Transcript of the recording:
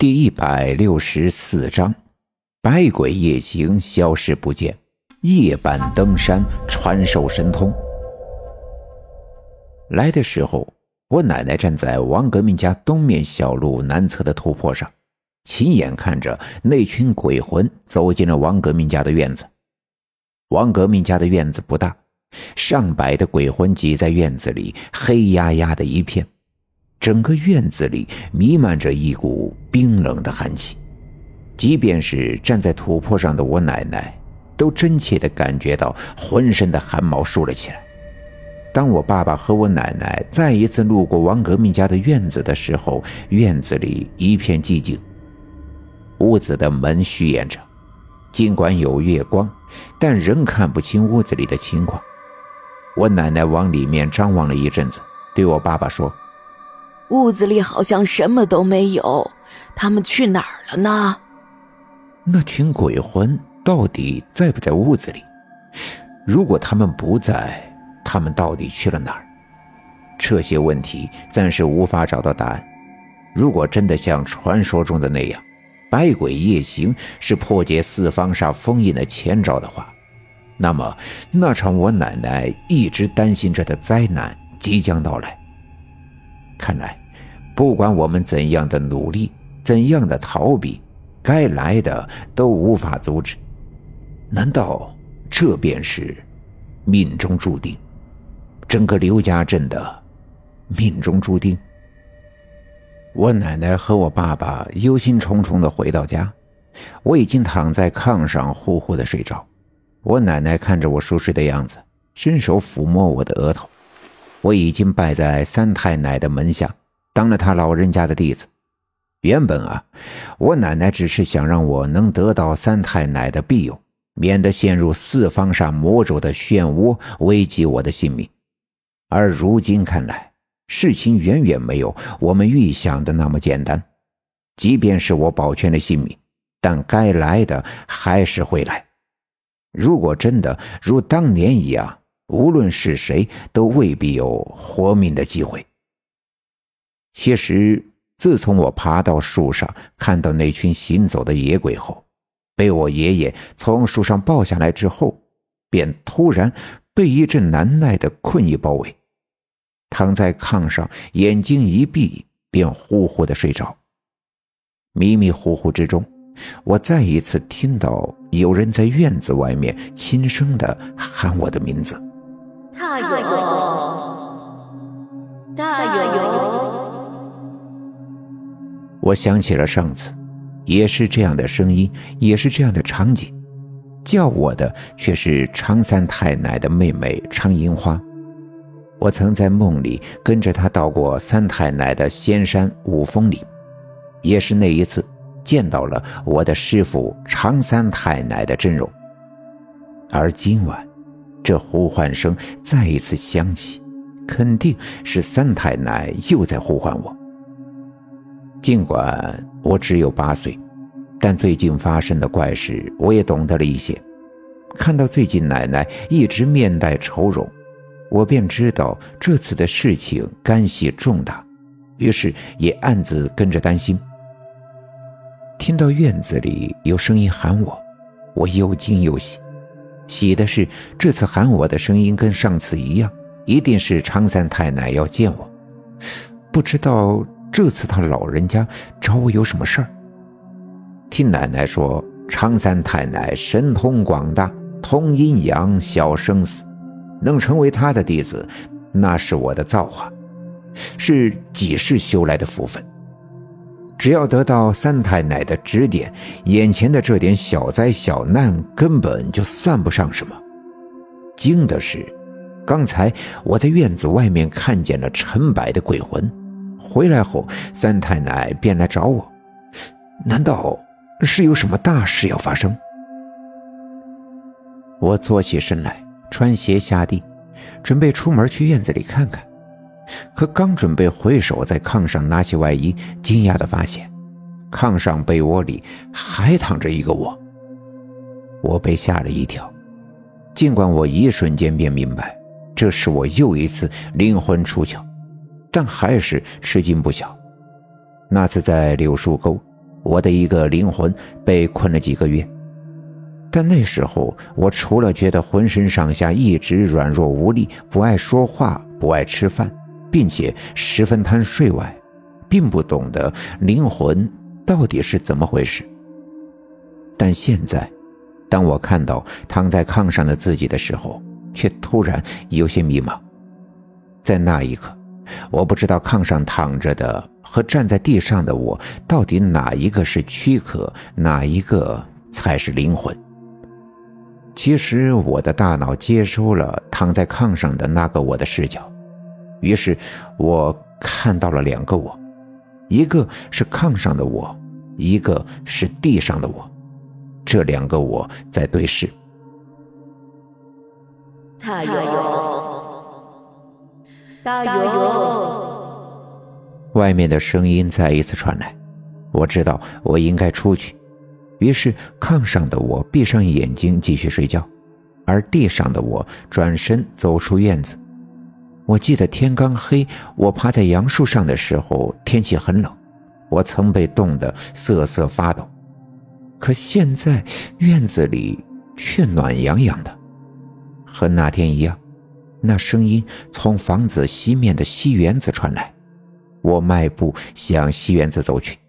第一百六十四章：百鬼夜行，消失不见。夜半登山，传授神通。来的时候，我奶奶站在王革命家东面小路南侧的土坡上，亲眼看着那群鬼魂走进了王革命家的院子。王革命家的院子不大，上百的鬼魂挤在院子里，黑压压的一片。整个院子里弥漫着一股冰冷的寒气，即便是站在土坡上的我奶奶，都真切地感觉到浑身的汗毛竖了起来。当我爸爸和我奶奶再一次路过王革命家的院子的时候，院子里一片寂静，屋子的门虚掩着，尽管有月光，但仍看不清屋子里的情况。我奶奶往里面张望了一阵子，对我爸爸说。屋子里好像什么都没有，他们去哪儿了呢？那群鬼魂到底在不在屋子里？如果他们不在，他们到底去了哪儿？这些问题暂时无法找到答案。如果真的像传说中的那样，百鬼夜行是破解四方煞封印的前兆的话，那么那场我奶奶一直担心着的灾难即将到来。看来。不管我们怎样的努力，怎样的逃避，该来的都无法阻止。难道这便是命中注定？整个刘家镇的命中注定？我奶奶和我爸爸忧心忡忡的回到家，我已经躺在炕上呼呼的睡着。我奶奶看着我熟睡的样子，伸手抚摸我的额头。我已经拜在三太奶的门下。当了他老人家的弟子，原本啊，我奶奶只是想让我能得到三太奶的庇佑，免得陷入四方煞魔咒的漩涡，危及我的性命。而如今看来，事情远远没有我们预想的那么简单。即便是我保全了性命，但该来的还是会来。如果真的如当年一样，无论是谁都未必有活命的机会。其实，自从我爬到树上看到那群行走的野鬼后，被我爷爷从树上抱下来之后，便突然被一阵难耐的困意包围，躺在炕上，眼睛一闭，便呼呼的睡着。迷迷糊糊之中，我再一次听到有人在院子外面轻声的喊我的名字：“大勇，我想起了上次，也是这样的声音，也是这样的场景，叫我的却是常三太奶的妹妹常银花。我曾在梦里跟着她到过三太奶的仙山五峰里，也是那一次见到了我的师傅常三太奶的真容。而今晚，这呼唤声再一次响起，肯定是三太奶又在呼唤我。尽管我只有八岁，但最近发生的怪事我也懂得了一些。看到最近奶奶一直面带愁容，我便知道这次的事情干系重大，于是也暗自跟着担心。听到院子里有声音喊我，我又惊又喜。喜的是这次喊我的声音跟上次一样，一定是常三太奶要见我。不知道。这次他老人家找我有什么事儿？听奶奶说，常三太奶神通广大，通阴阳，晓生死，能成为他的弟子，那是我的造化，是几世修来的福分。只要得到三太奶的指点，眼前的这点小灾小难根本就算不上什么。惊的是，刚才我在院子外面看见了成百的鬼魂。回来后，三太奶便来找我，难道是有什么大事要发生？我坐起身来，穿鞋下地，准备出门去院子里看看。可刚准备回手在炕上拿起外衣，惊讶的发现，炕上被窝里还躺着一个我。我被吓了一跳，尽管我一瞬间便明白，这是我又一次灵魂出窍。但还是吃惊不小。那次在柳树沟，我的一个灵魂被困了几个月。但那时候，我除了觉得浑身上下一直软弱无力，不爱说话，不爱吃饭，并且十分贪睡外，并不懂得灵魂到底是怎么回事。但现在，当我看到躺在炕上的自己的时候，却突然有些迷茫。在那一刻，我不知道炕上躺着的和站在地上的我，到底哪一个是躯壳，哪一个才是灵魂。其实，我的大脑接收了躺在炕上的那个我的视角，于是我看到了两个我，一个是炕上的我，一个是地上的我，这两个我在对视。大勇，大勇！外面的声音再一次传来，我知道我应该出去。于是，炕上的我闭上眼睛继续睡觉，而地上的我转身走出院子。我记得天刚黑，我趴在杨树上的时候，天气很冷，我曾被冻得瑟瑟发抖。可现在院子里却暖洋洋的，和那天一样。那声音从房子西面的西园子传来，我迈步向西园子走去。